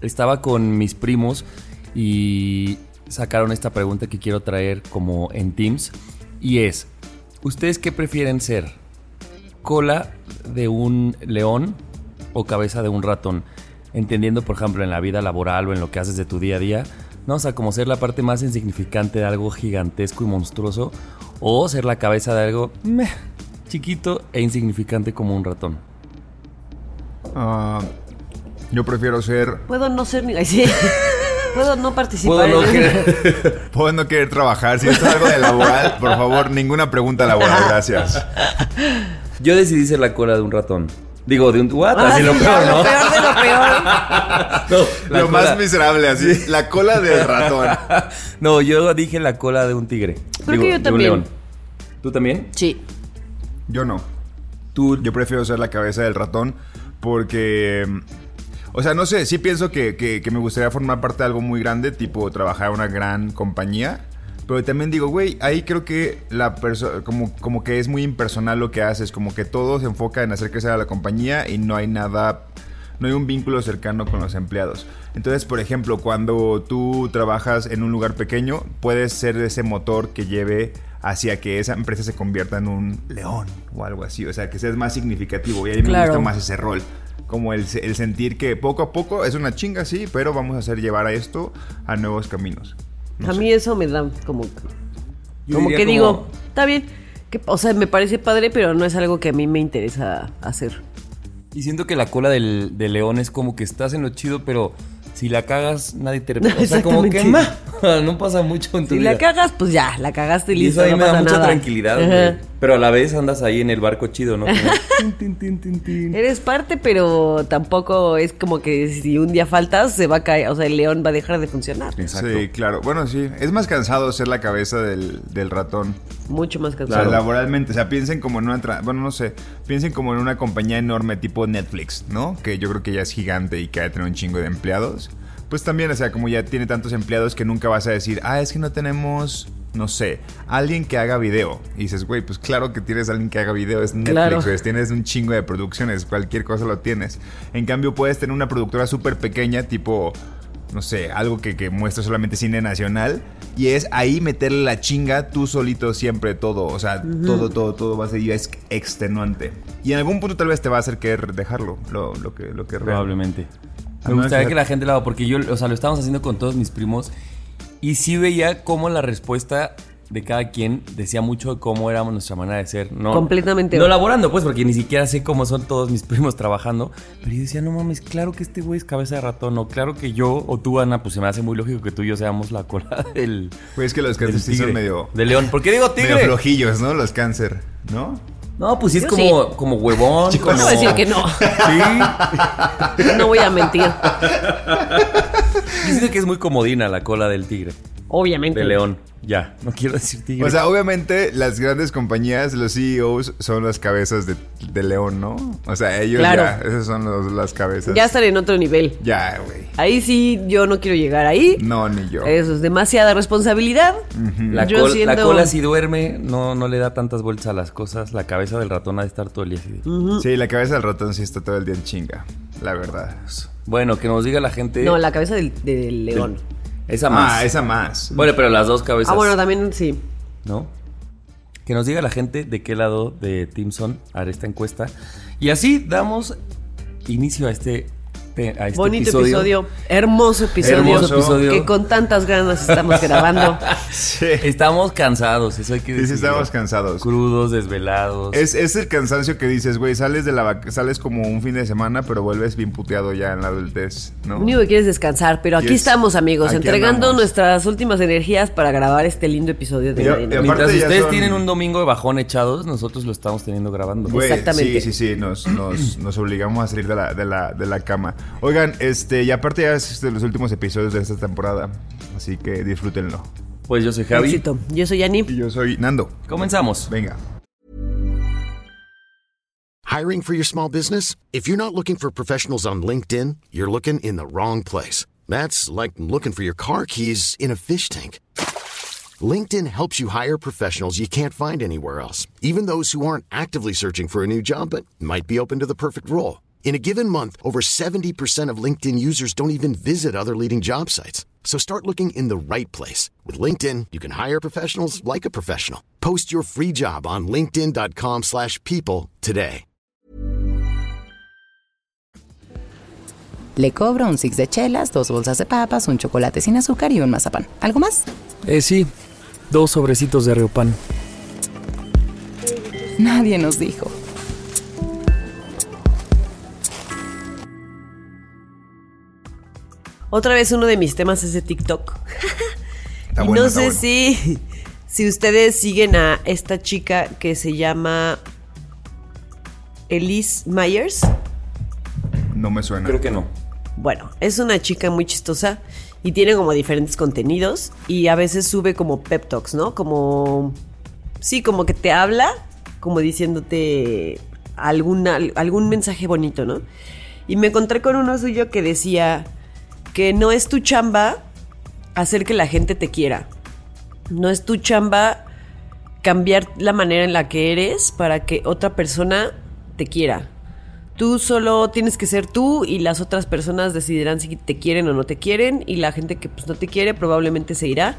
Estaba con mis primos y sacaron esta pregunta que quiero traer como en Teams. Y es, ¿ustedes qué prefieren ser? ¿Cola de un león o cabeza de un ratón? Entendiendo, por ejemplo, en la vida laboral o en lo que haces de tu día a día. No, o sea, como ser la parte más insignificante de algo gigantesco y monstruoso. O ser la cabeza de algo chiquito e insignificante como un ratón. Ah, yo prefiero ser. puedo no ser ni. sí. Puedo no participar. Puedo no en- querer- Puedo no querer trabajar. Si esto es algo de laboral, por favor, ninguna pregunta laboral, gracias. Yo decidí ser la cola de un ratón. Digo, de un... ¿What? Ah, Así lo sí, peor, ¿no? Lo peor de lo peor. No, Lo cola- más miserable, así. La cola del ratón. No, yo dije la cola de un tigre. Creo que yo de un también. león. ¿Tú también? Sí. Yo no. Tú... Yo prefiero ser la cabeza del ratón porque... O sea, no sé, sí pienso que, que- que me gustaría formar parte de algo muy grande, tipo trabajar en una gran compañía. Pero también digo, güey, ahí creo que la persona, como, como que es muy impersonal lo que haces, como que todo se enfoca en hacer crecer a la compañía y no hay nada, no hay un vínculo cercano con los empleados. Entonces, por ejemplo, cuando tú trabajas en un lugar pequeño, puedes ser ese motor que lleve hacia que esa empresa se convierta en un león o algo así, o sea, que seas más significativo y a mí me Claro. gusta más ese rol. Como el, el sentir que poco a poco es una chinga, sí, pero vamos a hacer llevar a esto a nuevos caminos. No a sé. mí eso me da como. Yo como que como- digo, está bien. Que, o sea, me parece padre, pero no es algo que a mí me interesa hacer. Y siento que la cola del, del león es como que estás en lo chido, pero si la cagas, nadie te... No, o sea, como que ma, no pasa mucho en tu Si vida. la cagas, pues ya, la cagaste y y listo. eso a mí no me da mucha nada. tranquilidad. Pero a la vez andas ahí en el barco chido, ¿no? Como, tin, tin, tin, tin, tin. Eres parte, pero tampoco es como que si un día faltas, se va a caer. O sea, el león va a dejar de funcionar. Exacto. Sí, claro. Bueno, sí. Es más cansado ser la cabeza del, del ratón. Mucho más O sea, cansado. laboralmente. O sea, piensen como en una... tra- Bueno, no sé. Piensen como en una compañía enorme tipo Netflix, ¿no? Que yo creo que ya es gigante y que ha de tener un chingo de empleados. Pues también, o sea, como ya tiene tantos empleados que nunca vas a decir, ah, es que no tenemos... No sé, alguien que haga video. Y dices, güey, pues claro que tienes alguien que haga video. Es Netflix, Claro. Tienes un chingo de producciones. Cualquier cosa lo tienes. En cambio, puedes tener una productora súper pequeña, tipo no sé, algo que, que muestra solamente cine nacional. Y es ahí meterle la chinga tú solito siempre todo. O sea, todo, todo, todo va a ser y es extenuante. Y en algún punto tal vez te va a hacer querer dejarlo, lo, lo que, lo que real. Probablemente. Me gustaría que la gente lo haga, porque yo, o sea, lo estábamos haciendo con todos mis primos y sí veía cómo la respuesta de cada quien decía mucho de cómo éramos nuestra manera de ser. No, Completamente. No laborando, pues, porque ni siquiera sé cómo son todos mis primos trabajando. Pero yo decía, no mames, claro que este güey es cabeza de ratón. O claro que yo o tú, Ana, pues se me hace muy lógico que tú y yo seamos la cola del. Pues es que los del cáncer sí son medio, De león. ¿Por qué digo medio tigre? flojillos, ¿no? Los cáncer, ¿no? No, pues sí es Yo como, como huevón. No como... voy a decir que no. Sí. No voy a mentir. Yo siento que es muy comodina la cola del tigre. Obviamente. De león. Ya, no quiero decir tigre. O sea, obviamente las grandes compañías, los CEOs son las cabezas de, de león, ¿no? O sea, ellos Claro. ya, esas son los- las cabezas. Ya estar en otro nivel. Ya, güey. Ahí sí, yo no quiero llegar ahí. No, ni yo. Eso es demasiada responsabilidad. la, yo col- siendo- la cola si duerme, no, no le da tantas vueltas a las cosas. La cabeza del ratón ha de estar todo el día así. Sí, la cabeza del ratón sí está todo el día en chinga, la verdad. Bueno, que nos diga la gente. No, la cabeza del, del león. Esa más. Ah, esa más. Bueno, pero las dos cabezas. Ah, bueno, también sí. ¿No? Que nos diga la gente de qué lado de Team son haré esta encuesta. Y así damos inicio a este este, a este Bonito episodio. Hermoso episodio. Hermoso episodio. Que con tantas ganas estamos grabando. Sí. Estamos cansados, eso hay que sí, decir. estamos cansados. Crudos, desvelados. Es, es el cansancio que dices, güey, sales de la sales como un fin de semana, pero vuelves bien puteado ya en la adultez, ¿no? Lo único que quieres es descansar, pero aquí Yes. estamos, amigos, Aquí entregando andamos. nuestras últimas energías para grabar este lindo episodio de. Mientras ustedes son- tienen un domingo de bajón echados, nosotros lo estamos teniendo grabando. Güey, Exactamente. Sí, sí, sí, nos, nos, nos obligamos a salir de la, de, la, de la cama. Oigan, este, y aparte ya es de los últimos episodios de esta temporada, así que disfrútenlo. Pues yo soy Javi. Éxito. Yo soy Yani. Y yo soy Nando. Comenzamos. Venga. Hiring for your small business? If you're not looking for professionals on LinkedIn, you're looking in the wrong place. That's like looking for your car keys in a fish tank. LinkedIn helps you hire professionals you can't find anywhere else, even those who aren't actively searching for a new job but might be open to the perfect role. In a given month, over 70% of LinkedIn users don't even visit other leading job sites. So start looking in the right place. With LinkedIn, you can hire professionals like a professional. Post your free job on linkedin.com/people slash people today. Le cobro un six de chelas, dos bolsas de papas, un chocolate sin azúcar y un mazapán. ¿Algo más? Eh, sí, dos sobrecitos de Riopan. Nadie nos dijo. Otra vez uno de mis temas es de TikTok. Está y bueno, no está sé bueno. si, si ustedes siguen a esta chica que se llama Elise Myers. No me suena. Creo que no. Bueno, es una chica muy chistosa y tiene como diferentes contenidos y a veces sube como pep talks, ¿no? Como sí, como que te habla, como diciéndote alguna, algún mensaje bonito, ¿no? Y me encontré con uno suyo que decía no es tu chamba hacer que la gente te quiera. No es tu chamba cambiar la manera en la que eres para que otra persona te quiera. Tú solo tienes que ser tú y las otras personas decidirán si te quieren o no te quieren y la gente que pues, no te quiere probablemente se irá.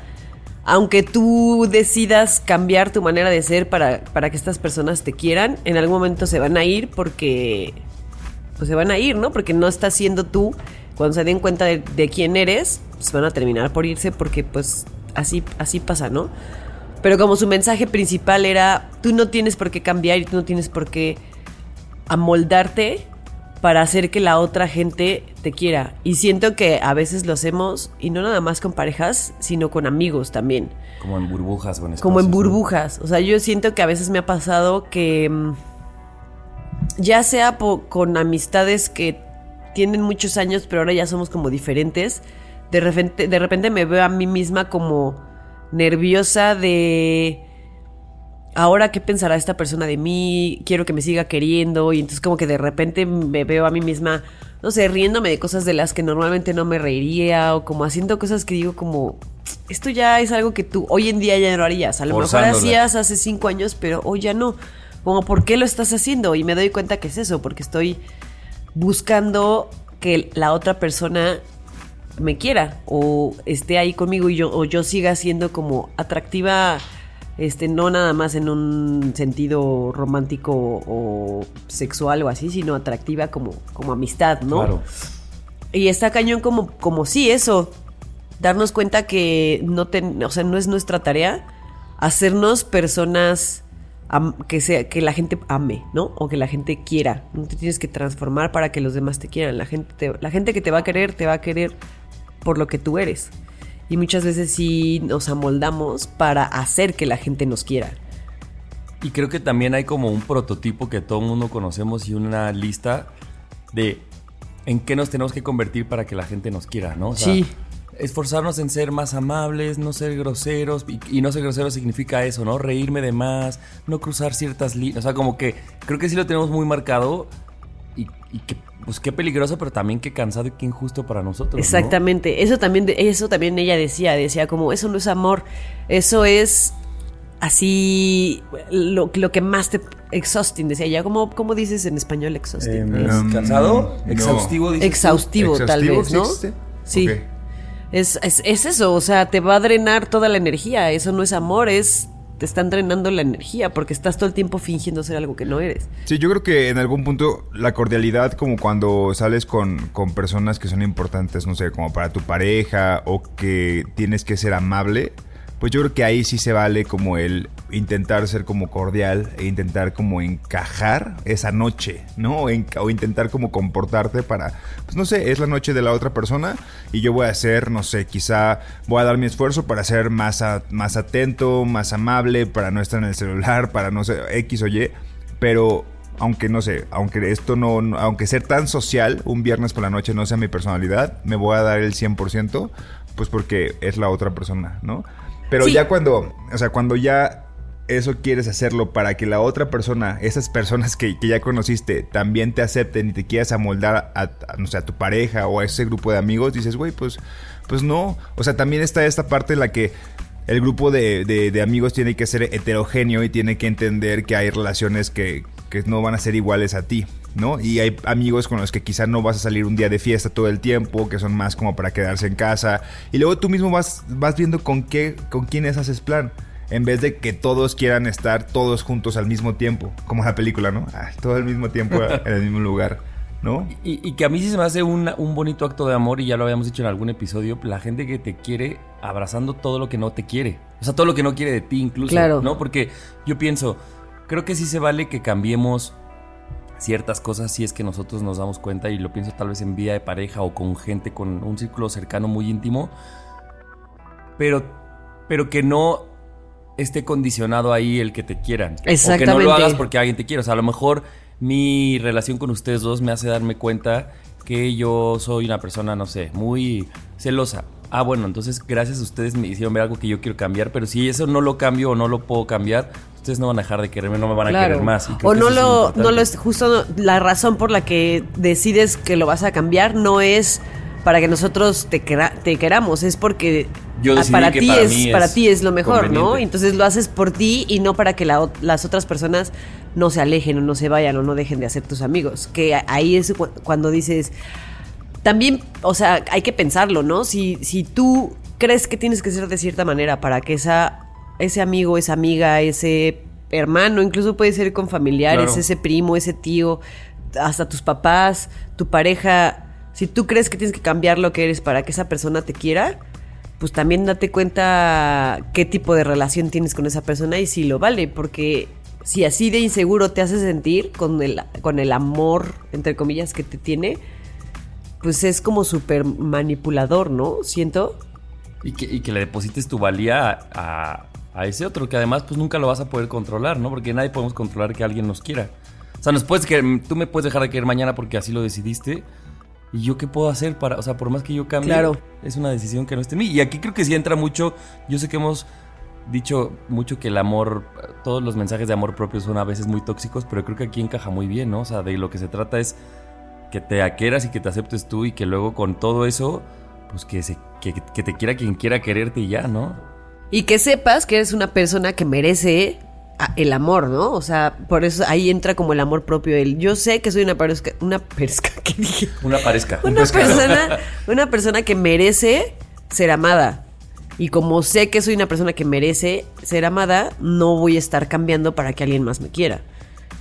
Aunque tú decidas cambiar tu manera de ser para que estas personas te quieran, en algún momento se van a ir porque pues se van a ir, ¿no? Porque no estás siendo tú. Cuando se den cuenta de, de quién eres, pues van a terminar por irse porque pues así, así pasa, ¿no? Pero como su mensaje principal era, tú no tienes por qué cambiar y tú no tienes por qué amoldarte para hacer que la otra gente te quiera. Y siento que a veces lo hacemos, y no nada más con parejas, sino con amigos también. Como en burbujas o en Como en burbujas. O sea, yo siento que a veces me ha pasado que mm, ya sea con amistades que tienen muchos años, pero ahora ya somos como diferentes, de repente, de repente me veo a mí misma como nerviosa de ahora qué pensará esta persona de mí, quiero que me siga queriendo y entonces como que de repente me veo a mí misma, no sé, riéndome de cosas de las que normalmente no me reiría o como haciendo cosas que digo como, esto ya es algo que tú hoy en día ya no harías, a lo mejor hacías hace cinco años, pero hoy ya no. Como, ¿por qué lo estás haciendo? Y me doy cuenta que es eso, porque estoy buscando que la otra persona me quiera o esté ahí conmigo y yo o yo siga siendo como atractiva este no nada más en un sentido romántico o sexual o así sino atractiva como como amistad no Claro. y está cañón como como sí eso darnos cuenta que no ten- o sea no es nuestra tarea hacernos personas que sea que la gente ame, ¿no? O que la gente quiera. No te tienes que transformar para que los demás te quieran. La gente te- la gente que te va a querer te va a querer por lo que tú eres. Y muchas veces sí nos amoldamos para hacer que la gente nos quiera. Y creo que también hay como un prototipo que todo el mundo conocemos y una lista de en qué nos tenemos que convertir para que la gente nos quiera, ¿no? O sea, Sí. Esforzarnos en ser más amables, no ser groseros. Y, y no ser groseros significa eso, ¿no? Reírme de más, no cruzar ciertas líneas. O sea, como que creo que sí lo tenemos muy marcado. Y, y que, pues qué peligroso, pero también qué cansado y qué injusto para nosotros. ¿no? Exactamente. Eso también eso también ella decía, decía como eso no es amor, eso es así lo, lo que más te exhausting, decía ella. ¿Cómo, cómo dices en español exhausting? Eh, Es- Um, ¿Cansado? no. ¿Exhaustivo? dices tú? exhaustivo, tal ¿Exhaustivo vez, ¿no? existe? Sí. Es, es, es eso, o sea, te va a drenar toda la energía. Eso no es amor, es te están drenando la energía porque estás todo el tiempo fingiendo ser algo que no eres. Sí, yo creo que en algún punto la cordialidad, como cuando sales con, con personas que son importantes, no sé, como para tu pareja o que tienes que ser amable, pues yo creo que ahí sí se vale como el intentar ser como cordial e intentar como encajar esa noche, ¿no? O, en- o intentar como comportarte para, pues no sé, es la noche de la otra persona y yo voy a ser, no sé, quizá voy a dar mi esfuerzo para ser más, más atento, más amable, para no estar en el celular, para no sé, X o Y, pero aunque no sé, aunque esto no, no- aunque ser tan social un viernes por la noche no sea mi personalidad, me voy a dar el 100%, pues porque es la otra persona, ¿no? Pero Sí. ya cuando, o sea, cuando ya eso quieres hacerlo para que la otra persona, esas personas que, que ya conociste, también te acepten y te quieras amoldar a, a, no sé, a tu pareja o a ese grupo de amigos, dices, güey, pues, pues no. O sea, también está esta parte en la que el grupo de, de- de amigos tiene que ser heterogéneo y tiene que entender que hay relaciones que, que no van a ser iguales a ti, ¿no? Y hay amigos con los que quizás no vas a salir un día de fiesta todo el tiempo, que son más como para quedarse en casa. Y luego tú mismo vas, vas viendo con qué, con quiénes haces plan. En vez de que todos quieran estar todos juntos al mismo tiempo, como la película, ¿no? Ah, todo al mismo tiempo en el mismo lugar, ¿no? Y, y que a mí sí se me hace un, un bonito acto de amor, y ya lo habíamos dicho en algún episodio, la gente que te quiere abrazando todo lo que no te quiere. O sea, todo lo que no quiere de ti incluso. Claro. ¿No? Porque yo pienso, creo que sí se vale que cambiemos ciertas cosas si es que nosotros nos damos cuenta, y lo pienso tal vez en vida de pareja o con gente con un círculo cercano muy íntimo, pero, pero que no esté condicionado ahí el que te quieran. O que no Exactamente. lo hagas porque alguien te quiere. O sea, a lo mejor mi relación con ustedes dos me hace darme cuenta que yo soy una persona, no sé, muy celosa. Ah, bueno, entonces gracias a ustedes me hicieron ver algo que yo quiero cambiar, pero si eso no lo cambio o no lo puedo cambiar, ustedes no van a dejar de quererme, no me van a querer más. O no lo, no lo es justo la razón por la que decides que lo vas a cambiar no es para que nosotros te, quera- te queramos, es porque Yo para ti para es, para ti es lo mejor, ¿no? Entonces lo haces por ti y no para que la las otras personas no se alejen o no se vayan o no dejen de ser tus amigos. Que ahí es cu- cuando dices también, o sea, hay que pensarlo, ¿no? Si, si tú crees que tienes que ser de cierta manera para que esa, ese amigo, esa amiga, ese hermano, incluso puede ser con familiares, Claro. ese primo, ese tío, hasta tus papás, tu pareja, si tú crees que tienes que cambiar lo que eres para que esa persona te quiera, pues también date cuenta qué tipo de relación tienes con esa persona y si lo vale, porque si así de inseguro te hace sentir con el, con el amor, entre comillas, que te tiene, pues es como súper manipulador, ¿no? Siento. Y que, y que le deposites tu valía a, a- ese otro, que además pues nunca lo vas a poder controlar, ¿no? Porque nadie podemos controlar que alguien nos quiera. O sea, nos puedes querer- tú me puedes dejar de querer mañana porque así lo decidiste. ¿Y yo qué puedo hacer para, o sea, por más que yo cambie, Claro. es una decisión que no esté en mí? Y aquí creo que sí entra mucho, yo sé que hemos dicho mucho que el amor, todos los mensajes de amor propio son a veces muy tóxicos, pero creo que aquí encaja muy bien, ¿no? O sea, de lo que se trata es que te aqueras y que te aceptes tú y que luego con todo eso, pues que, se, que, que te quiera quien quiera quererte y ya, ¿no? Y que sepas que eres una persona que merece a- el amor, ¿no? O sea, por eso ahí entra como el amor propio. El yo sé que soy una persona, una persona, ¿qué dije? Una parezca. un Una persona, una persona que merece ser amada. Y como sé que soy una persona que merece ser amada, no voy a estar cambiando para que alguien más me quiera.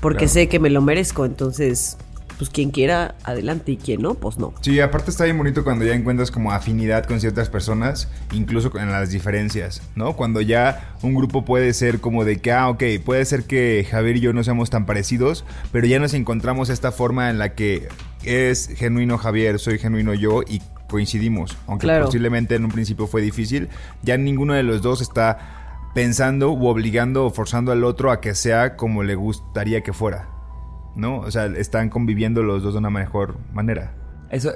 Porque Claro. sé que me lo merezco. Entonces, pues quien quiera, adelante. Y quien no, pues no. Sí, aparte está bien bonito cuando ya encuentras como afinidad con ciertas personas, incluso en las diferencias, ¿no? Cuando ya un grupo puede ser como de que, ah, ok, puede ser que Javier y yo no seamos tan parecidos, pero ya nos encontramos esta forma en la que es genuino Javier, soy genuino yo y coincidimos. Aunque Claro. posiblemente en un principio fue difícil, ya ninguno de los dos está pensando u obligando o forzando al otro a que sea como le gustaría que fuera. ¿No? O sea, están conviviendo los dos de una mejor manera. Eso,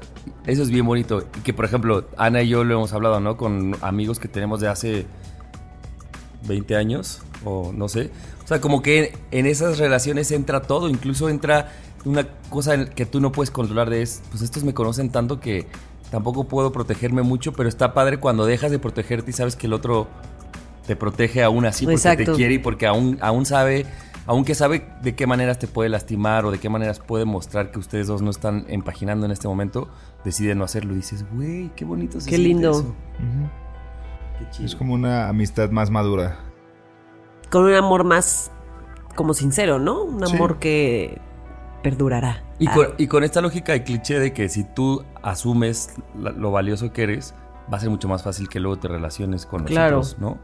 eso es bien bonito. Y que, por ejemplo, Ana y yo lo hemos hablado, ¿no? Con amigos que tenemos de hace 20 años, o no sé. O sea, como que en esas relaciones entra todo, incluso entra una cosa que tú no puedes controlar de es, pues estos me conocen tanto que tampoco puedo protegerme mucho, pero está padre cuando dejas de protegerte y sabes que el otro te protege aún así porque Exacto. te quiere y porque aún, aún sabe, aunque sabe de qué maneras te puede lastimar o de qué maneras puede mostrar que ustedes dos no están empaginando en este momento, decide no hacerlo y dices, güey, qué bonito se Qué lindo. eso". Qué chido. Es como una amistad más madura. con un amor más como sincero, ¿no? Un Sí. amor que perdurará. Y, Ah, con, y con esta lógica y cliché de que si tú asumes la- lo valioso que eres, va a ser mucho más fácil que luego te relaciones con Claro. nosotros, ¿no?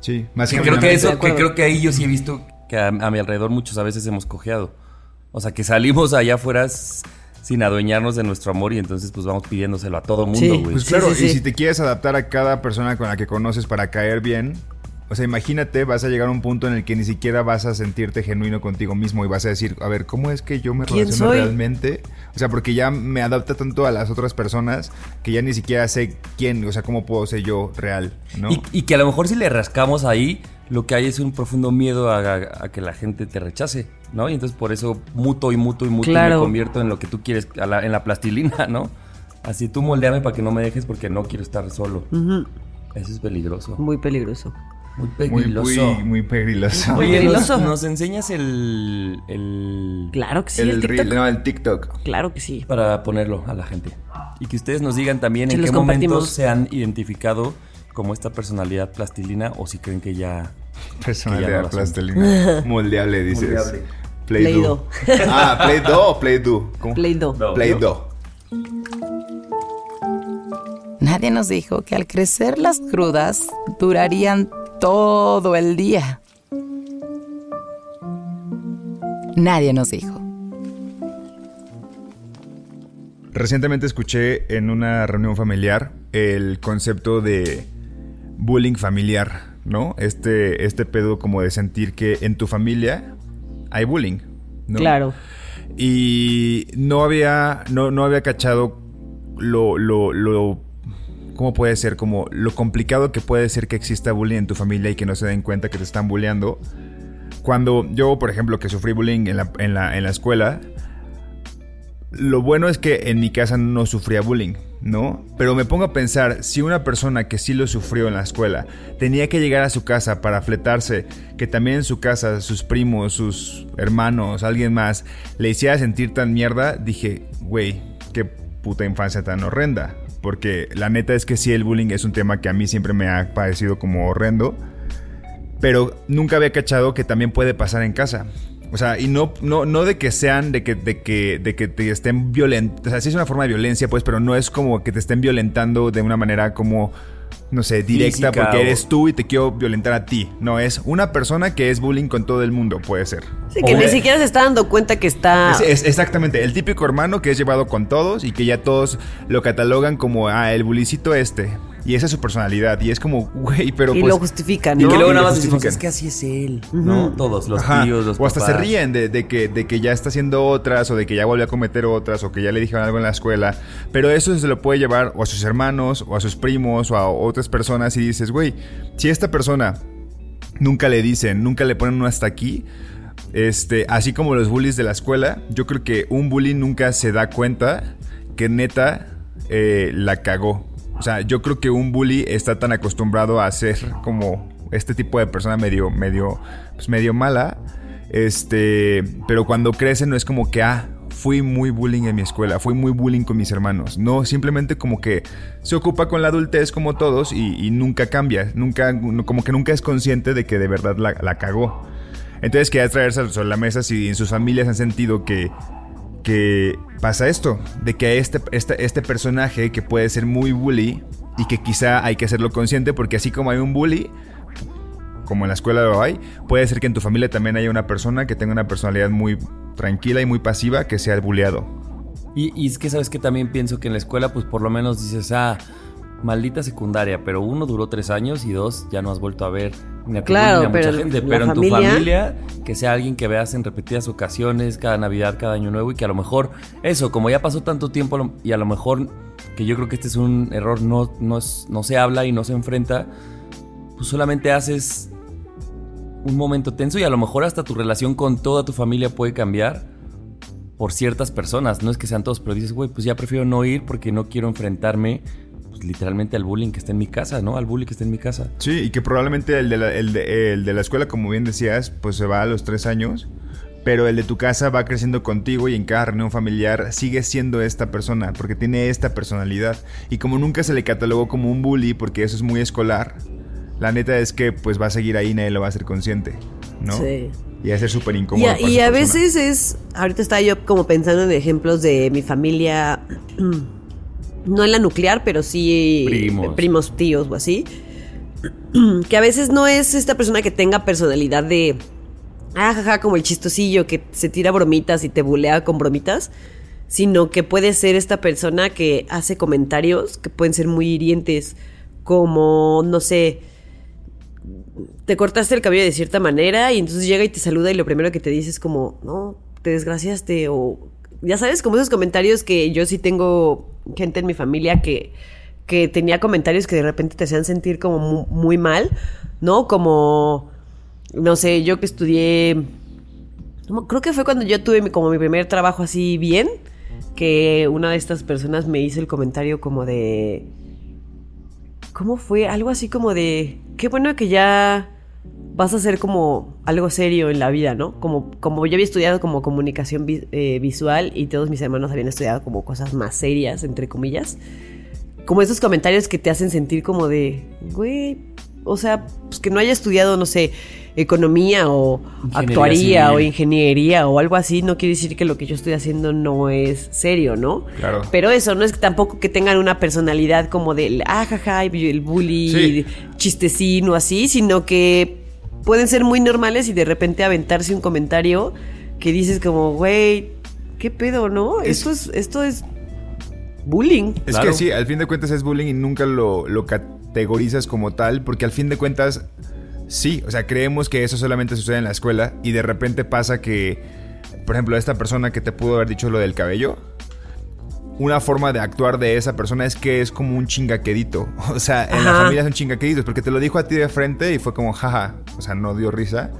Sí, más Que creo que eso, de que creo que ahí yo sí he visto que a, a mi alrededor muchos a veces hemos cojeado. O sea, que salimos allá afuera sin adueñarnos de nuestro amor y entonces pues vamos pidiéndoselo a todo mundo, Sí. güey. Pues Sí, claro, sí, y si te quieres adaptar a cada persona con la que conoces para caer bien, o sea, imagínate, vas a llegar a un punto en el que ni siquiera vas a sentirte genuino contigo mismo y vas a decir, a ver, ¿cómo es que yo me ¿Quién relaciono soy? realmente? O sea, porque ya me adapta tanto a las otras personas que ya ni siquiera sé quién, o sea, cómo puedo ser yo real, ¿no? Y, y que a lo mejor si le rascamos ahí, lo que hay es un profundo miedo a, a- a que la gente te rechace, ¿no? Y entonces por eso muto y muto y muto y Claro. me convierto en lo que tú quieres, a la- en la plastilina, ¿no? Así tú moldeame para que no me dejes porque no quiero estar solo. ujú, Eso es peligroso. Muy peligroso. Muy muy, peligroso. muy, muy peligroso. Muy Oye, ¿nos, peligroso. nos enseñas el, el... Claro que sí, el, el, TikTok. reel, no, el TikTok. Claro que sí. para ponerlo a la gente. Y que ustedes nos digan también en qué momentos se han identificado como esta personalidad plastilina o si creen que ya... Personalidad Que ya no la son. plastilina. Moldeable, dices. Moldeable. Play-Doh. ah, Play-Doh o Play-Doh. ¿Cómo? Play-Doh. No. Play-Doh. Nadie nos dijo que al crecer las crudas durarían todo el día. Nadie nos dijo. Recientemente escuché en una reunión familiar el concepto de bullying familiar, ¿no? Este, este pedo como de sentir que en tu familia hay bullying, ¿no? Claro. Y no había, no, no había cachado lo, lo, lo, ¿cómo puede ser? Como lo complicado que puede ser que exista bullying en tu familia y que no se den cuenta que te están bulleando. Cuando yo, por ejemplo, que sufrí bullying en la, en la, en la escuela, lo bueno es que en mi casa no sufría bullying, ¿no? Pero me pongo a pensar, si una persona que sí lo sufrió en la escuela tenía que llegar a su casa para fletarse, que también en su casa sus primos, sus hermanos, alguien más, le hiciera sentir tan mierda, dije, güey, qué puta infancia tan horrenda. Porque la neta es que sí, el bullying es un tema que a mí siempre me ha parecido como horrendo. Pero nunca había cachado que también puede pasar en casa. O sea, y no, no, no de que sean, de que, de que, de que te estén violentando. O sea, sí es una forma de violencia, pues, pero no es como que te estén violentando de una manera como, no sé, directa, Física porque o- eres tú y te quiero violentar a ti. No, es una persona que es bullying con todo el mundo, puede ser. Sí, que O- ni siquiera se está dando cuenta que está. es, es exactamente, el típico hermano que es llevado con todos y que ya todos lo catalogan como, ah, el bulicito este. Y esa es su personalidad. Y es como, güey, pero y pues... lo justifican, Y ¿no? que luego Y nada lo más decimos, justifican. es que así es él, ¿no? Todos, los Ajá. tíos, los O hasta se ríen de, de que, de que ya está haciendo otras, o de que ya volvió a cometer otras, o que ya le dijeron algo en la escuela. Pero eso se lo puede llevar o a sus hermanos, o a sus primos, o a otras personas, y dices, güey, si esta persona nunca le dicen, nunca le ponen un hasta aquí. Este, así como los bullies de la escuela, yo creo que un bully nunca se da cuenta que neta eh, la cagó. O sea, yo creo que un bully está tan acostumbrado a ser como este tipo de persona medio, medio, pues medio mala. Este, pero cuando crece no es como que, ah, fui muy bullying en mi escuela, fui muy bullying con mis hermanos. No, simplemente como que se ocupa con la adultez como todos y, nunca cambia, nunca, como que nunca es consciente de que de verdad la, la cagó. Entonces quería traerse sobre la mesa si en sus familias han sentido que, que pasa esto, de que este, este, este personaje que puede ser muy bully y que quizá hay que hacerlo consciente porque así como hay un bully, como en la escuela lo hay, puede ser que en tu familia también haya una persona que tenga una personalidad muy tranquila y muy pasiva que sea el bulleado. Y, y es que sabes que también pienso que en la escuela, pues por lo menos dices, ah, maldita secundaria, pero uno duró tres años y dos ya no has vuelto a ver ni a Claro, ni a mucha gente. Pero en tu familia- que sea alguien que veas en repetidas ocasiones, cada Navidad, cada Año Nuevo, y que a lo mejor, eso, como ya pasó tanto tiempo, y a lo mejor, que yo creo que este es un error, no, no, es- no se habla y no se enfrenta, pues solamente haces un momento tenso y a lo mejor hasta tu relación con toda tu familia puede cambiar por ciertas personas. No es que sean todos, pero dices, güey, pues ya prefiero no ir porque no quiero enfrentarme pues, literalmente al bullying que está en mi casa, ¿no? Al bullying que está en mi casa. Sí, y que probablemente el de, la, el, de, el de la escuela, como bien decías, pues se va a los tres años. Pero el de tu casa va creciendo contigo y en cada reunión familiar sigue siendo esta persona, porque tiene esta personalidad. Y como nunca se le catalogó como un bully, porque eso es muy escolar, la neta es que pues va a seguir ahí, nadie lo va a hacer consciente, ¿no? Sí. Y va a ser súper Y incómodo. a, para y a veces es, ahorita estaba yo como pensando en ejemplos de mi familia, no en la nuclear, pero sí Primos. primos tíos o así, que a veces no es esta persona que tenga personalidad de, ah, jaja, como el chistosillo que se tira bromitas y te bulea con bromitas, sino que puede ser esta persona que hace comentarios que pueden ser muy hirientes, como, no sé, te cortaste el cabello de cierta manera y entonces llega y te saluda y lo primero que te dice es como, no, te desgraciaste o ya sabes, como esos comentarios que yo sí tengo gente en mi familia que, que tenía comentarios que de repente te hacían sentir como mu- muy, mal, ¿no? Como, no sé, yo que estudié, creo que fue cuando yo tuve como mi primer trabajo así bien, que una de estas personas me hizo el comentario como de... ¿Cómo fue? Algo así como de, qué bueno que ya vas a hacer como algo serio en la vida, ¿no? Como, como yo había estudiado como comunicación vi- eh, visual y todos mis hermanos habían estudiado como cosas más serias, entre comillas. Como esos comentarios que te hacen sentir como de, güey, o sea, pues que no haya estudiado, no sé, economía o Ingeniería actuaría o ingeniería o algo así, no quiere decir que lo que yo estoy haciendo no es serio, ¿no? Claro. Pero eso, no es que tampoco que tengan una personalidad como del ajaja, y el bully, Sí. chistecín o así, sino que pueden ser muy normales y de repente aventarse un comentario que dices como, güey, ¿qué pedo, no? Es- Esto es, esto es bullying. Es Claro. que sí, al fin de cuentas es bullying y nunca lo, lo categorizas como tal, porque al fin de cuentas, sí, o sea, creemos que eso solamente sucede en la escuela y de repente pasa que, por ejemplo, esta persona que te pudo haber dicho lo del cabello, una forma de actuar de esa persona es que es como un chingaquedito. O sea, en la familia son chingaqueditos, porque te lo dijo a ti de frente y fue como, jaja, o sea, no dio risa.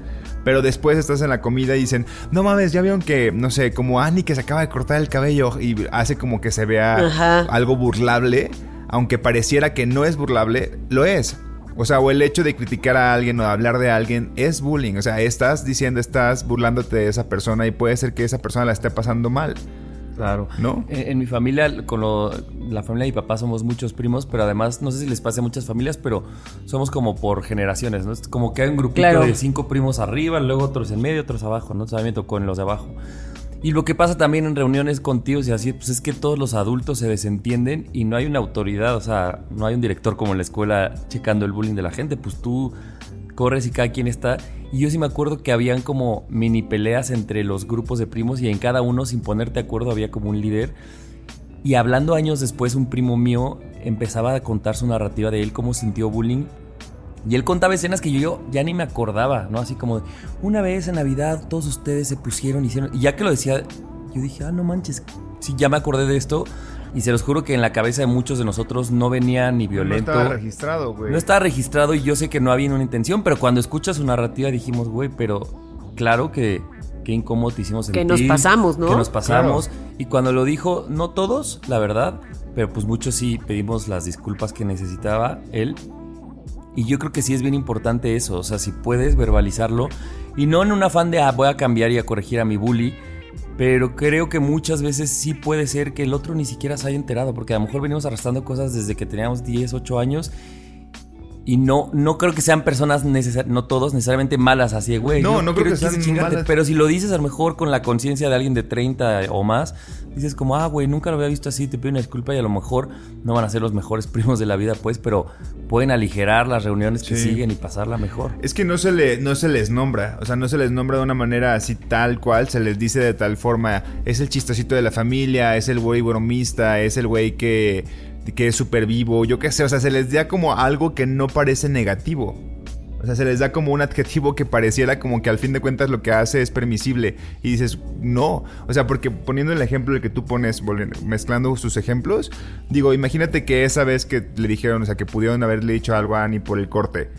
Pero después estás en la comida y dicen, no mames, ya vieron que, no sé, como Annie que se acaba de cortar el cabello y hace como que se vea Ajá. algo burlable, aunque pareciera que no es burlable, lo es. O sea, o el hecho de criticar a alguien o de hablar de alguien es bullying. O sea, estás diciendo, estás burlándote de esa persona y puede ser que esa persona la esté pasando mal. Claro. ¿No? En, en mi familia, con lo- la familia de mi papá somos muchos primos, pero además, no sé si les pasa a muchas familias, pero somos como por generaciones, ¿no? Es como que hay un grupito Claro. de cinco primos arriba, luego otros en medio, otros abajo, ¿no? O sea, a mí me tocó en los de abajo. Y lo que pasa también en reuniones con tíos y así, pues es que todos los adultos se desentienden y no hay una autoridad, o sea, no hay un director como en la escuela checando el bullying de la gente, pues tú corres y cada quien está. Y yo sí me acuerdo que habían como mini peleas entre los grupos de primos y en cada uno, sin ponerte de acuerdo, había como un líder. Y hablando años después, un primo mío empezaba a contar su narrativa de él, cómo sintió bullying. Y él contaba escenas que yo, ya ni me acordaba, ¿no? Así como, una vez en Navidad todos ustedes se pusieron, hicieron... Y ya que lo decía, yo dije, ah, no manches, sí, ya me acordé de esto. Y se los juro que en la cabeza de muchos de nosotros no venía ni violento. No estaba registrado, güey. No estaba registrado y yo sé que no había una intención, pero cuando escuchas su narrativa dijimos, güey, pero claro que qué incómodo te hicimos Que sentir. nos pasamos, ¿no? Que nos pasamos. Y cuando lo dijo, no todos, la verdad, pero pues muchos sí pedimos las disculpas que necesitaba él. Y yo creo que sí es bien importante eso, o sea, si puedes verbalizarlo y no en un afán de ah, voy a cambiar y a corregir a mi bully, pero creo que muchas veces sí puede ser que el otro ni siquiera se haya enterado, porque a lo mejor venimos arrastrando cosas desde que teníamos 10, 8 años. Y no, no creo que sean personas, no todos necesariamente malas así, güey. No, no creo quiero que sean chingarte", malas. Pero si lo dices a lo mejor con la conciencia de alguien de 30 o más, dices como, ah, güey, nunca lo había visto así, te pido una disculpa y a lo mejor no van a ser los mejores primos de la vida, pues, pero pueden aligerar las reuniones que Sí. siguen y pasarla mejor. Es que no se, le, no se les nombra, o sea, no se les nombra de una manera así tal cual, se les dice de tal forma, es el chistosito de la familia, es el güey bromista, es el güey que, que es súper vivo, yo qué sé, o sea, se les da como algo que no parece negativo. O sea, se les da como un adjetivo que pareciera como que al fin de cuentas lo que hace es permisible. Y dices, no. O sea, porque poniendo el ejemplo el que tú pones, mezclando sus ejemplos, digo, imagínate que esa vez que le dijeron, o sea, que pudieron haberle dicho algo a Annie por el corte.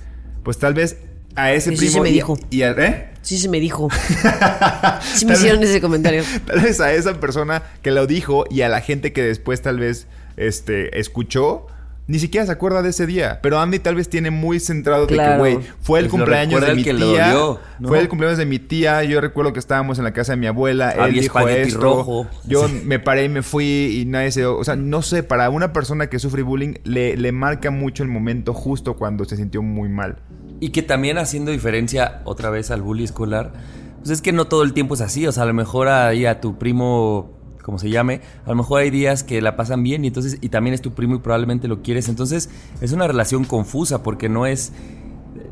Pues tal vez a ese Sí, sí primo me y- dijo. y al- ¿eh? Sí se me dijo. Sí me hicieron ese comentario. Tal vez a esa persona que lo dijo y a la gente que después tal vez este, escuchó, ni siquiera se acuerda de ese día. Pero Andy tal vez tiene muy centrado de que, güey, fue el Pues cumpleaños de mi que tía. Fue el cumpleaños de mi tía. Yo recuerdo que estábamos en la casa de mi abuela. Él Había dijo espagueti esto. rojo. Yo Sí. me paré y me fui y nadie se... O sea, no sé, para una persona que sufre bullying le, le marca mucho el momento justo cuando se sintió muy mal. Y que también haciendo diferencia otra vez al bully escolar, pues es que no todo el tiempo es así. O sea, a lo mejor ahí a tu primo, como se llame, a lo mejor hay días que la pasan bien y entonces, y también es tu primo y probablemente lo quieres. Entonces, es una relación confusa porque no es eh,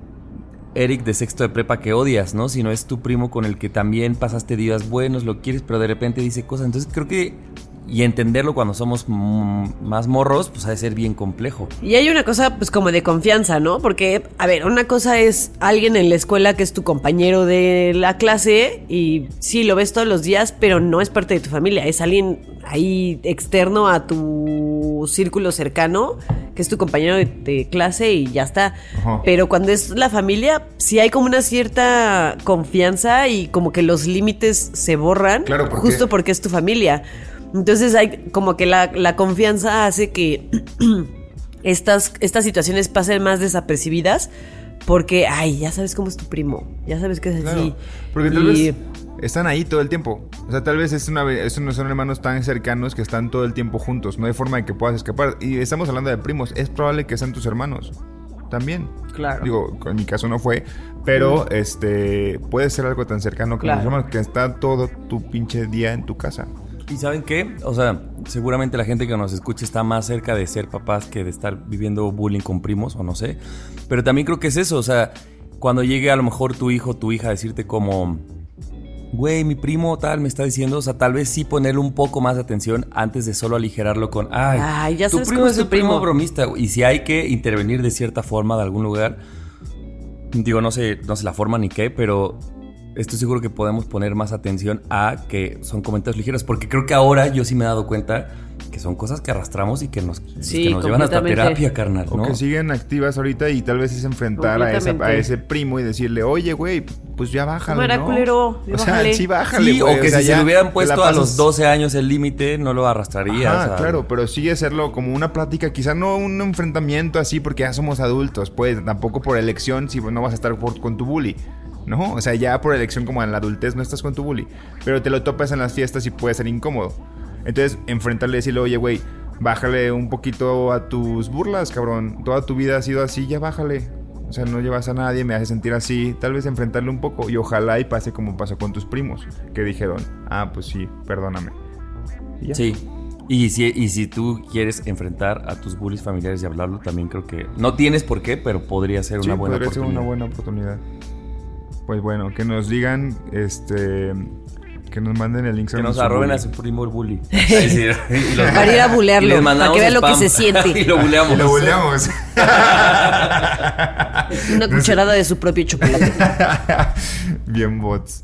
Eric de sexto de prepa que odias, ¿no? Sino es tu primo con el que también pasaste días buenos, lo quieres, pero de repente dice cosas. Entonces, creo que. Y entenderlo cuando somos más morros, pues ha de ser bien complejo. Y hay una cosa, pues como de confianza, ¿no? Porque, a ver, una cosa es alguien en la escuela que es tu compañero de la clase y sí, lo ves todos los días, pero no es parte de tu familia. Es alguien ahí externo a tu círculo cercano, que es tu compañero de, de clase y ya está. Ajá. Pero cuando es la familia, sí hay como una cierta confianza y como que los límites se borran, Claro, porque- justo porque es tu familia. Entonces hay como que la, la confianza hace que estas, estas situaciones pasen más desapercibidas porque, ay, ya sabes cómo es tu primo, ya sabes que es Claro, así. porque tal Y- vez están ahí todo el tiempo. O sea, tal vez es una, es una- son hermanos tan cercanos que están todo el tiempo juntos. No hay forma de que puedas escapar. Y estamos hablando de primos. Es probable que sean tus hermanos. También. Claro. Digo, en mi caso no fue. Pero este puede ser algo tan cercano como Claro. que está todo tu pinche día en tu casa. ¿Y saben qué? O sea, seguramente la gente que nos escucha está más cerca de ser papás que de estar viviendo bullying con primos, o no sé. Pero también creo que es eso, o sea, cuando llegue a lo mejor tu hijo o tu hija a decirte como, güey, mi primo tal me está diciendo, o sea, tal vez sí ponerle un poco más de atención antes de solo aligerarlo con, ay, Ay, ya tu sabes primo es el primo primo". bromista. Y si hay que intervenir de cierta forma de algún lugar, digo, no sé, no sé la forma ni qué, pero estoy seguro que podemos poner más atención a que son comentarios ligeros, porque creo que ahora yo sí me he dado cuenta que son cosas que arrastramos y que nos, Sí, que nos llevan hasta terapia, carnal, O ¿no? que siguen activas ahorita y tal vez es enfrentar a, esa- a ese primo y decirle, oye, güey, pues ya bájale. ¿no? culero, o sea, bájale. sí, bájale. Sí, güey, o que sea, si se le hubieran puesto a los pasas- 12 años el límite, no lo arrastraría. O sea, claro, pero sigue hacerlo como una plática, quizá no un enfrentamiento así porque ya somos adultos, pues tampoco por elección si no vas a estar por- con tu bully. No, o sea, ya por elección como en la adultez no estás con tu bully, pero te lo topas en las fiestas y puede ser incómodo. Entonces, enfrentarle y decirle, oye, güey, bájale un poquito a tus burlas, cabrón. Toda tu vida ha sido así, ya bájale. O sea, no llevas a nadie, me hace sentir así. Tal vez enfrentarle un poco y ojalá y pase como pasó con tus primos, que dijeron, ah, pues sí, perdóname. Y. Sí. Y si, y si tú quieres enfrentar a tus bullies familiares y hablarlo, también creo que no tienes por qué, pero podría ser Sí, una buena podría ser oportunidad. una buena oportunidad. Pues bueno, que nos digan, este, que nos manden el link. Que nos arroben bully. a su primo el bully. Ahí sí, y los- Para ir a bulearlo, para que vea lo que se siente. y lo buleamos. Y lo buleamos. Una cucharada de su propio chocolate. Bien bots.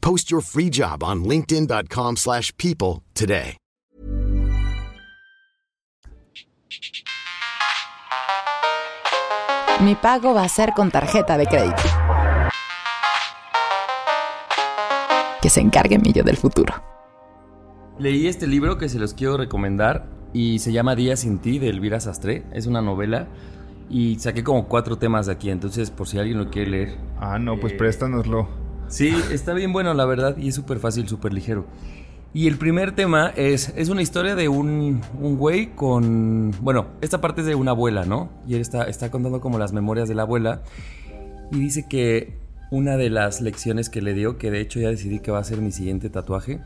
Post your free job on linkedin.com/people slash people today. Mi pago va a ser con tarjeta de crédito. Que se encargue mi yo del futuro. Leí este libro que se los quiero recomendar y se llama Día sin ti de Elvira Sastre. Es una novela y saqué como cuatro temas de aquí, entonces por si alguien lo quiere leer. Ah, no, Eh, pues préstanoslo. Sí, está bien bueno, la verdad, y es súper fácil, súper ligero. Y el primer tema es, es una historia de un, un güey con... Bueno, esta parte es de una abuela, ¿no? Y él está, está contando como las memorias de la abuela. Y dice que una de las lecciones que le dio, que de hecho ya decidí que va a ser mi siguiente tatuaje,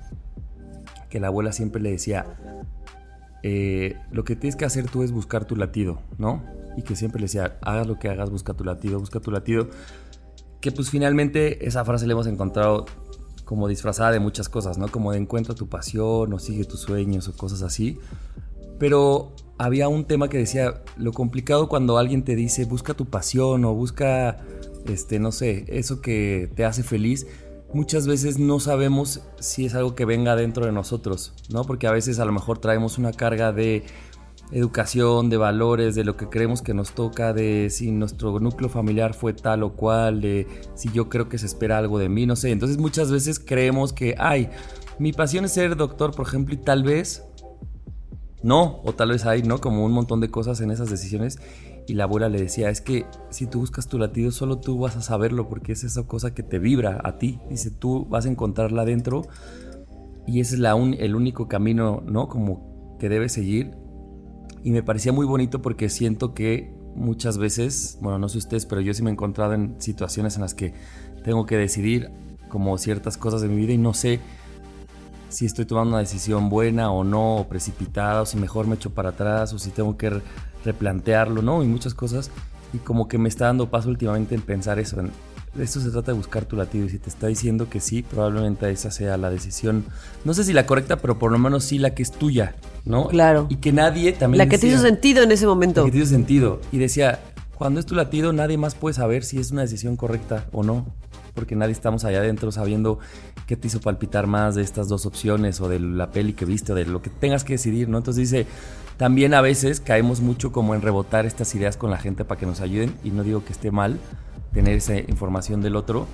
que la abuela siempre le decía, eh, lo que tienes que hacer tú es buscar tu latido, ¿no? Y que siempre le decía, hagas lo que hagas, busca tu latido, busca tu latido. Que pues finalmente esa frase la hemos encontrado como disfrazada de muchas cosas, ¿no? Como de encuentra tu pasión o sigue tus sueños o cosas así. Pero había un tema que decía, lo complicado cuando alguien te dice, busca tu pasión o busca, este, no sé, eso que te hace feliz, muchas veces no sabemos si es algo que venga dentro de nosotros, ¿no? Porque a veces a lo mejor traemos una carga de educación, de valores, de lo que creemos que nos toca, de si nuestro núcleo familiar fue tal o cual, de si yo creo que se espera algo de mí, no sé. Entonces muchas veces creemos que, ay, mi pasión es ser doctor, por ejemplo, y tal vez no, o tal vez hay, ¿no? Como un montón de cosas en esas decisiones. Y la abuela le decía, es que si tú buscas tu latido, solo tú vas a saberlo, porque es esa cosa que te vibra a ti. Dice, tú vas a encontrarla adentro y ese es la el único camino, ¿no? Como que debes seguir. Y me parecía muy bonito porque siento que muchas veces, bueno, no sé ustedes, pero yo sí me he encontrado en situaciones en las que tengo que decidir como ciertas cosas de mi vida y no sé si estoy tomando una decisión buena o no, o precipitada, o si mejor me echo para atrás, o si tengo que replantearlo, ¿no? Y muchas cosas. Y como que me está dando paso últimamente en pensar eso. En, esto se trata de buscar tu latido. Y si te está diciendo que sí, probablemente esa sea la decisión. No sé si la correcta, pero por lo menos sí la que es tuya, ¿no? Claro. Y que nadie también. La que te hizo sentido en ese momento. La que te hizo sentido. Y decía, cuando es tu latido, nadie más puede saber si es una decisión correcta o no porque nadie estamos allá adentro sabiendo qué te hizo palpitar más de estas dos opciones o de la peli que viste o de lo que tengas que decidir, ¿no? Entonces dice, también a veces caemos mucho como en rebotar estas ideas con la gente para que nos ayuden y no digo que esté mal tener esa información del otro,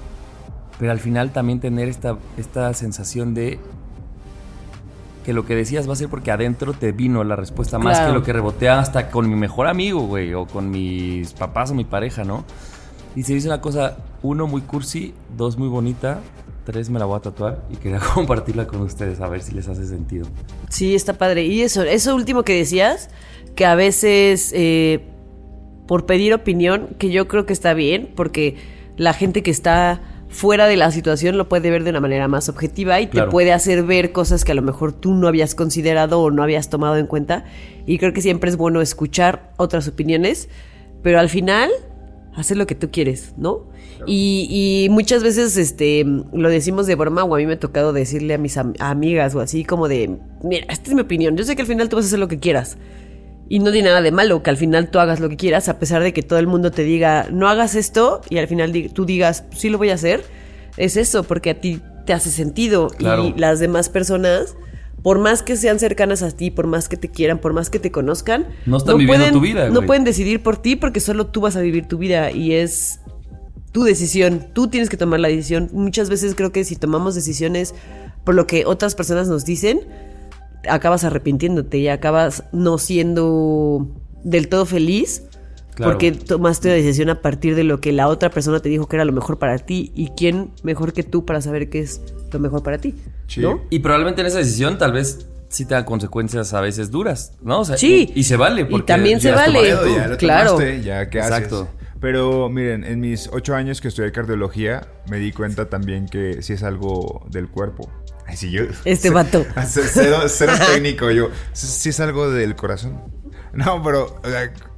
pero al final también tener esta, esta sensación de que lo que decías va a ser porque adentro te vino la respuesta más que lo que rebotea hasta con mi mejor amigo, güey, o con mis papás o mi pareja, ¿no? Y se dice una cosa, uno, muy cursi, dos, muy bonita, tres, me la voy a tatuar y quería compartirla con ustedes a ver si les hace sentido. Sí, está padre. Y eso, eso último que decías, que a veces eh, por pedir opinión, que yo creo que está bien, porque la gente que está fuera de la situación lo puede ver de una manera más objetiva y te puede hacer ver cosas que a lo mejor tú no habías considerado o no habías tomado en cuenta. Y creo que siempre es bueno escuchar otras opiniones, pero al final hacer lo que tú quieres, ¿no? Y, muchas veces este, lo decimos de broma o a mí me ha tocado decirle a mis amigas o así como de, mira, esta es mi opinión, yo sé que al final tú vas a hacer lo que quieras. Y no tiene nada de malo que al final tú hagas lo que quieras, a pesar de que todo el mundo te diga, no hagas esto, y al final tú digas, sí lo voy a hacer. Es eso, porque a ti te hace sentido. Y las demás personas por más que sean cercanas a ti, por más que te quieran, por más que te conozcan, no están viviendo pueden, tu vida. No pueden decidir por ti porque solo tú vas a vivir tu vida y es tu decisión. Tú tienes que tomar la decisión. Muchas veces creo que si tomamos decisiones por lo que otras personas nos dicen, acabas arrepintiéndote y acabas no siendo del todo feliz. Porque tomaste la decisión a partir de lo que la otra persona te dijo que era lo mejor para ti. ¿Y quién mejor que tú para saber qué es lo mejor para ti? Y probablemente en esa decisión tal vez sí tenga consecuencias a veces duras, ¿no? sí. Y, se vale. Porque y también se vale. ya claro. ya, ¿qué Exacto. Pero miren, en mis ocho años que estudié cardiología, me di cuenta también que sí es algo del cuerpo. Ay, sí, yo. Este vato. Cero, cero técnico, yo. Sí es algo del corazón. No, pero,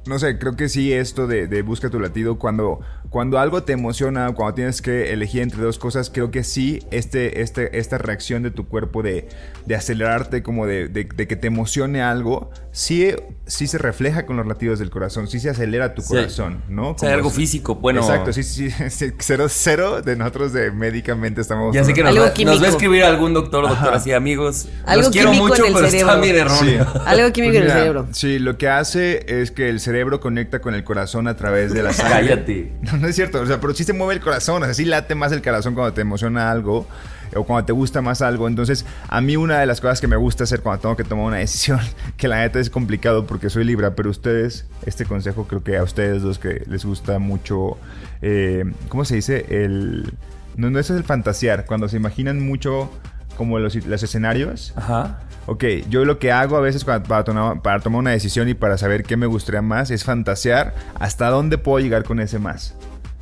no sé, creo que sí esto de, de busca tu latido cuando cuando algo te emociona, cuando tienes que elegir entre dos cosas, creo que sí, este, este, esta reacción de tu cuerpo de, de acelerarte, como de, de, que te emocione algo, sí, sí se refleja con los latidos del corazón, sí se acelera tu corazón, ¿no? o sea, algo físico, bueno. Exacto, sí, sí, sí, cero, cero de nosotros de médicamente estamos... Ya sé que nos, va, nos va, a escribir algún doctor, doctor, así, amigos. Algo los quiero mucho, pero está mi erróneo. Algo químico en el cerebro. Sí, lo que hace es que el cerebro conecta con el corazón a través de la sangre. Cállate. no es cierto, o sea, pero sí se mueve el corazón, o sea, sí late más el corazón cuando te emociona algo o cuando te gusta más algo. Entonces, a mí una de las cosas que me gusta hacer cuando tengo que tomar una decisión, que la neta es complicado porque soy Libra, pero ustedes, este consejo creo que a ustedes dos que les gusta mucho, eh, ¿cómo se dice? El... No, no, eso es el fantasear, cuando se imaginan mucho como los, los escenarios. Ajá. Ok, yo lo que hago a veces para, para, tomar una decisión y para saber qué me gustaría más es fantasear hasta dónde puedo llegar con ese más.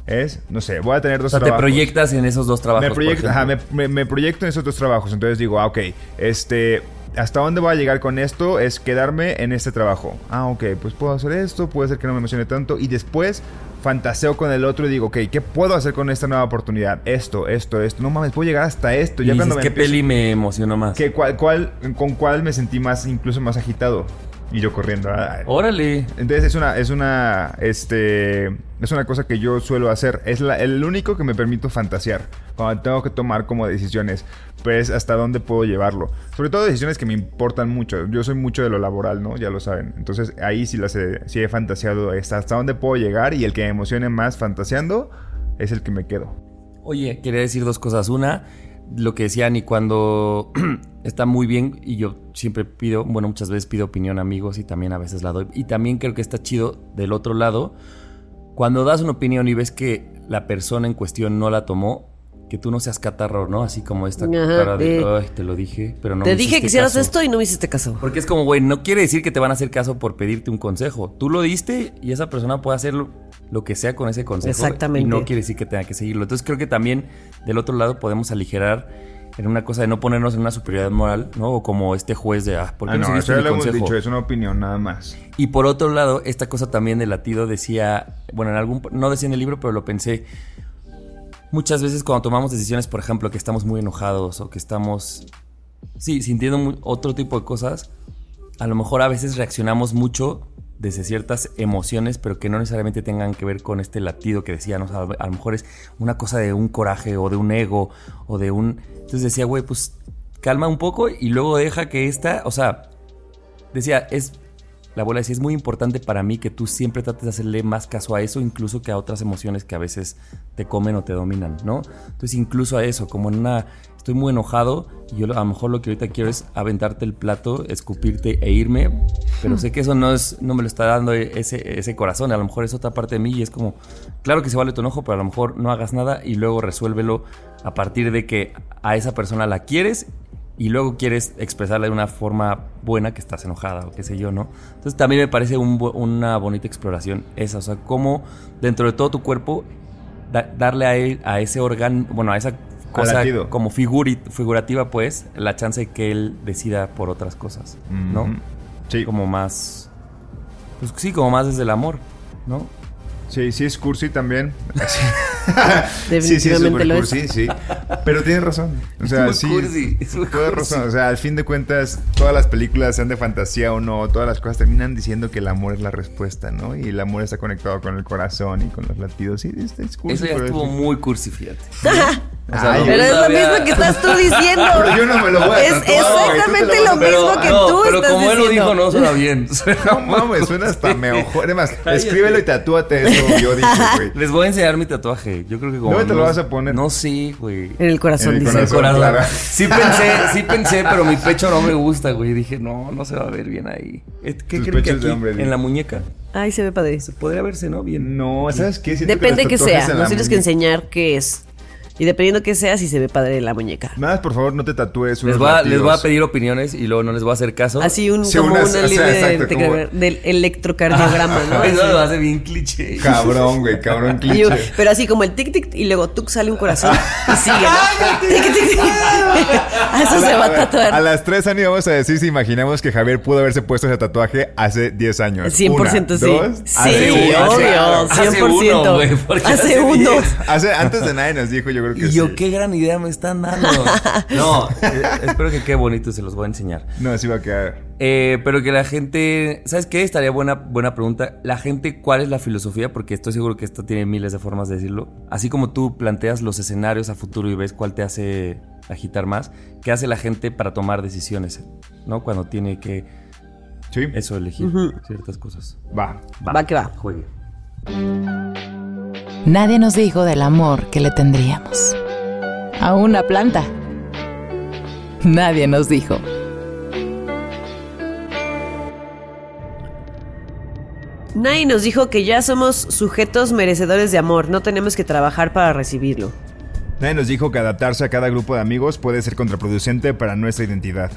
Es, no sé, voy a tener dos o sea, trabajos. te proyectas en esos dos trabajos. Me proyecto, ajá, me, proyecto en esos dos trabajos. Entonces digo, ah, ok, este, ¿hasta dónde voy a llegar con esto? Es quedarme en este trabajo. Ah, ok, pues puedo hacer esto, puede ser que no me emocione tanto. Y después fantaseo con el otro y digo, ok, ¿qué puedo hacer con esta nueva oportunidad? Esto, esto, esto. No mames, puedo llegar hasta esto. Ya cuando ¿Qué peli me emocionó más? ¿qué, cuál, ¿Con cuál me sentí más, incluso más agitado? Y yo corriendo. Órale. Entonces es una, es una, este, es una cosa que yo suelo hacer. Es la- el único que me permito fantasear cuando tengo que tomar como decisiones. Pues hasta dónde puedo llevarlo. Sobre todo decisiones que me importan mucho. Yo soy mucho de lo laboral, ¿no? Ya lo saben. Entonces ahí sí las he, he fantaseado hasta, hasta dónde puedo llegar y el que me emocione más fantaseando es el que me quedo. Oye, quería decir dos cosas. Una, lo que decían y cuando está muy bien y yo siempre pido, bueno, muchas veces pido opinión a amigos y también a veces la doy. Y también creo que está chido del otro lado, cuando das una opinión y ves que la persona en cuestión no la tomó, que tú no seas catarro, ¿no? Así como esta Ajá, cara de, ay, te lo dije, pero no Te me dije que hicieras caso". esto y no me hiciste caso. Porque es como, güey, no quiere decir que te van a hacer caso por pedirte un consejo. Tú lo diste y esa persona puede hacer lo, lo que sea con ese consejo. Exactamente. Y no quiere decir que tenga que seguirlo. Entonces creo que también del otro lado podemos aligerar en una cosa de no ponernos en una superioridad moral, ¿no? O como este juez de, ah, ¿por qué Ah, no, no, eso ya lo hemos consejo? dicho, es una opinión nada más. Y por otro lado, esta cosa también del latido decía, bueno, en algún, no decía en el libro, pero lo pensé. Muchas veces cuando tomamos decisiones, por ejemplo, que estamos muy enojados o que estamos, sí, sintiendo otro tipo de cosas, a lo mejor a veces reaccionamos mucho desde ciertas emociones, pero que no necesariamente tengan que ver con este latido que decía, ¿no? O sea, a lo mejor es una cosa de un coraje o de un ego o de un... Entonces decía, güey, pues calma un poco y luego deja que esta, o sea, decía, es, la abuela decía, es muy importante para mí que tú siempre trates de hacerle más caso a eso, incluso que a otras emociones que a veces te comen o te dominan, ¿no? Entonces, incluso a eso, como en una, estoy muy enojado y yo a lo mejor lo que ahorita quiero es aventarte el plato, escupirte e irme, pero sé que eso no es, no me lo está dando ese, ese corazón, a lo mejor es otra parte de mí y es como, claro que se vale tu enojo, pero a lo mejor no hagas nada y luego resuélvelo a partir de que a esa persona la quieres y luego quieres expresarle de una forma buena que estás enojada o qué sé yo, ¿no? Entonces también me parece un una bonita exploración esa, o sea, cómo dentro de todo tu cuerpo da- darle a, él- a ese órgano, bueno, a esa cosa como figuri- figurativa, pues, la chance de que él decida por otras cosas, ¿no? Sí. Como más, pues sí, como más desde el amor, ¿no? Sí, sí es cursi también. Definitivamente súper lo es. cursi, sí. Pero tienes razón. O sea, muy sí. cursi, es muy Tienes cursi. razón. O sea, al fin de cuentas, todas las películas, sean de fantasía o no, todas las cosas terminan diciendo que el amor es la respuesta, ¿no? Y el amor está conectado con el corazón y con los latidos. Sí, es, es cursi. Eso ya es- estuvo muy cursi, fíjate. O Ay, lo Pero es lo mismo que estás tú diciendo. Pero yo no me lo voy a Es tatuar, exactamente lo mismo que no, tú pero estás como él lo dijo, no suena bien. No mames, suena hasta mejor. Además, escríbelo y tatúate eso. Yo dije, güey. Les voy a enseñar mi tatuaje. Yo creo que como. ¿Dónde te lo vas a poner? No sé, güey. En el corazón, En el dice. corazón. Corazón. claro. Sí pensé, sí pensé, pero mi pecho no me gusta, güey. Dije, no, no se va a ver bien ahí. Eh, ¿Qué Tus creen que aquí, hombre, en la muñeca? Ay, se ve padre. Se podría verse, ¿no? Bien. No, ¿sabes qué? Siento Depende que tatuajes sea. Nos tienes que enseñar qué es. Y dependiendo qué sea, si se ve padre la muñeca. Nada, más, por favor, no te tatúes. Les unos voy, a, les voy a pedir opiniones y luego no les voy a hacer caso. Así un, Sí, como unas- una o sea, línea de- exacto, de- como- del electrocardiograma, ¿no? Eso lo hace bien cliché. Cabrón, güey, cabrón cliché. pero así como el tic tic y luego tuk sale un corazón y sigue, ¿no? Tic, tic, Eso se va a tatuar. A las tres años vamos a decir si imaginamos que Javier pudo haberse puesto ese tatuaje hace 10 años. 100% Una, sí. dos, Sí, uno, obvio, hace 100%. uno, güey, porque hace uno. Hace, antes de nadie nos dijo, yo creo que Y yo, sí. qué gran idea me están dando. No, eh, espero que quede bonito, se los voy a enseñar. No, así va a quedar. Eh, pero que la gente, ¿sabes qué? Estaría buena, buena pregunta. La gente, ¿cuál es la filosofía? Porque estoy seguro que esto tiene miles de formas de decirlo. Así como tú planteas los escenarios a futuro y ves cuál te hace agitar más, ¿qué hace la gente para tomar decisiones? ¿No? Cuando tiene que Sí. eso elegir ciertas cosas. Va. Va que va. Juegue. Nadie nos dijo del amor que le tendríamos. A una planta. Nadie nos dijo. Nadie nos dijo que ya somos sujetos merecedores de amor, no tenemos que trabajar para recibirlo. Nadie nos dijo que adaptarse a cada grupo de amigos puede ser contraproducente para nuestra identidad.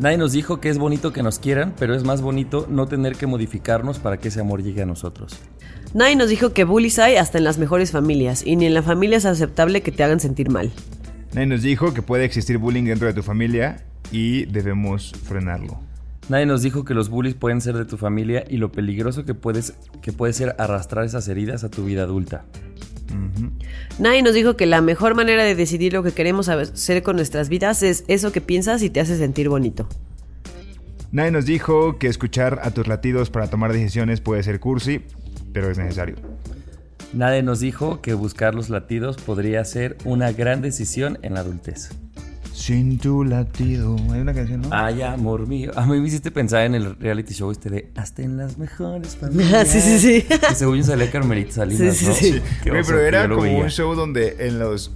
Nadie nos dijo que es bonito que nos quieran, pero es más bonito no tener que modificarnos para que ese amor llegue a nosotros. Nadie nos dijo que bullies hay hasta en las mejores familias, y ni en la familia es aceptable que te hagan sentir mal. Nadie nos dijo que puede existir bullying dentro de tu familia y debemos frenarlo. Nadie nos dijo que los bullies pueden ser de tu familia y lo peligroso que, puedes, que puede ser arrastrar esas heridas a tu vida adulta. Nadie nos dijo que la mejor manera de decidir lo que queremos hacer con nuestras vidas es eso que piensas y te hace sentir bonito. Nadie nos dijo que escuchar a tus latidos para tomar decisiones puede ser cursi, pero es necesario. Nadie nos dijo que buscar los latidos podría ser una gran decisión en la adultez. Sin tu latido. Hay una canción, ¿no? Ay, amor mío. A mí me hiciste pensar en el reality show este de Hasta en las mejores familias. Sí, sí, sí. Que según yo salía Carmelita Salinas, Sí, sí, ¿no? sí. Qué oso, pero era como veía. un show donde en los.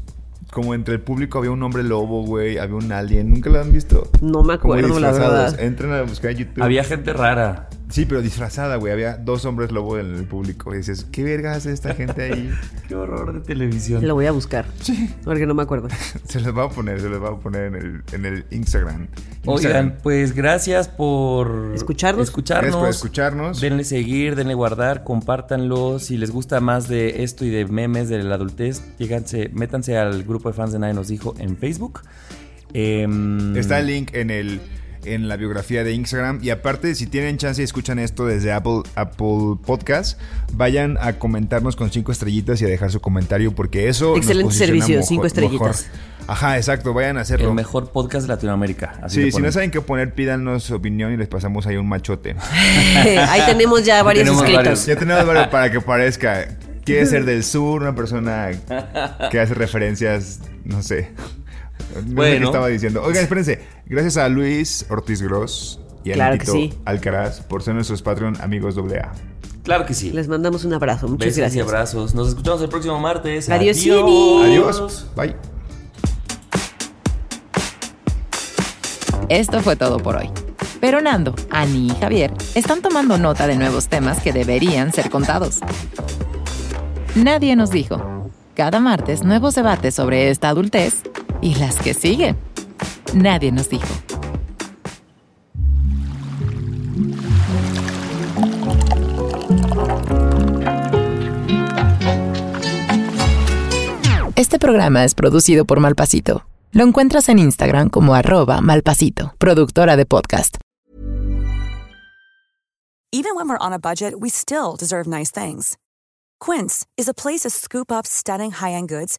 Como entre el público había un hombre lobo, güey. Había un alien. ¿Nunca lo han visto? No me acuerdo, la verdad. Entren a buscar en YouTube. Había gente rara. Sí, pero disfrazada, güey. Había dos hombres lobo en el público. Y dices, ¿qué verga hace esta gente ahí? Qué horror de televisión. Lo voy a buscar. Porque no me acuerdo. se los va a poner, se los va a poner en el, en el Instagram. Oigan, pues gracias por Escucharnos. escucharnos. Gracias por escucharnos. Denle seguir, denle guardar, compártanlo. Si les gusta más de esto y de memes de la adultez, lléganse, métanse al grupo de fans de Nadie Nos Dijo en Facebook. Em, Está el link en el en la biografía de Instagram y aparte si tienen chance y escuchan esto desde Apple Apple Podcast, vayan a comentarnos con cinco estrellitas y a dejar su comentario porque eso Excelente servicio, mojo- cinco estrellitas. mejor. Ajá, exacto, vayan a hacerlo. el mejor podcast de Latinoamérica. Así Sí, si no saben qué poner, pídanos su opinión y les pasamos ahí un machote. Ahí tenemos ya varios Tenemos inscritos. varios. ya tenemos varios para que parezca. Quiere ser del sur, una persona que hace referencias, no sé. No sé Bueno. qué estaba diciendo. Oigan, espérense. Gracias a Luis Ortiz Gross y a Claro sí. Alcaraz por ser nuestros Patreon amigos AA. Claro que sí. Les mandamos un abrazo. Muchas Besos y gracias. abrazos. Nos escuchamos el próximo martes. Adiós, Adiós. Bye. Esto fue todo por hoy. Pero Nando, Ani y Javier están tomando nota de nuevos temas que deberían ser contados. Nadie nos dijo. Cada martes nuevos debates sobre esta adultez y las que siguen. Nadie nos dijo. Este programa es producido por Malpasito. Lo encuentras en Instagram como arroba malpasito, productora de podcast. Even when we're on a budget, we still deserve nice things. Quince is a place to scoop up stunning high-end goods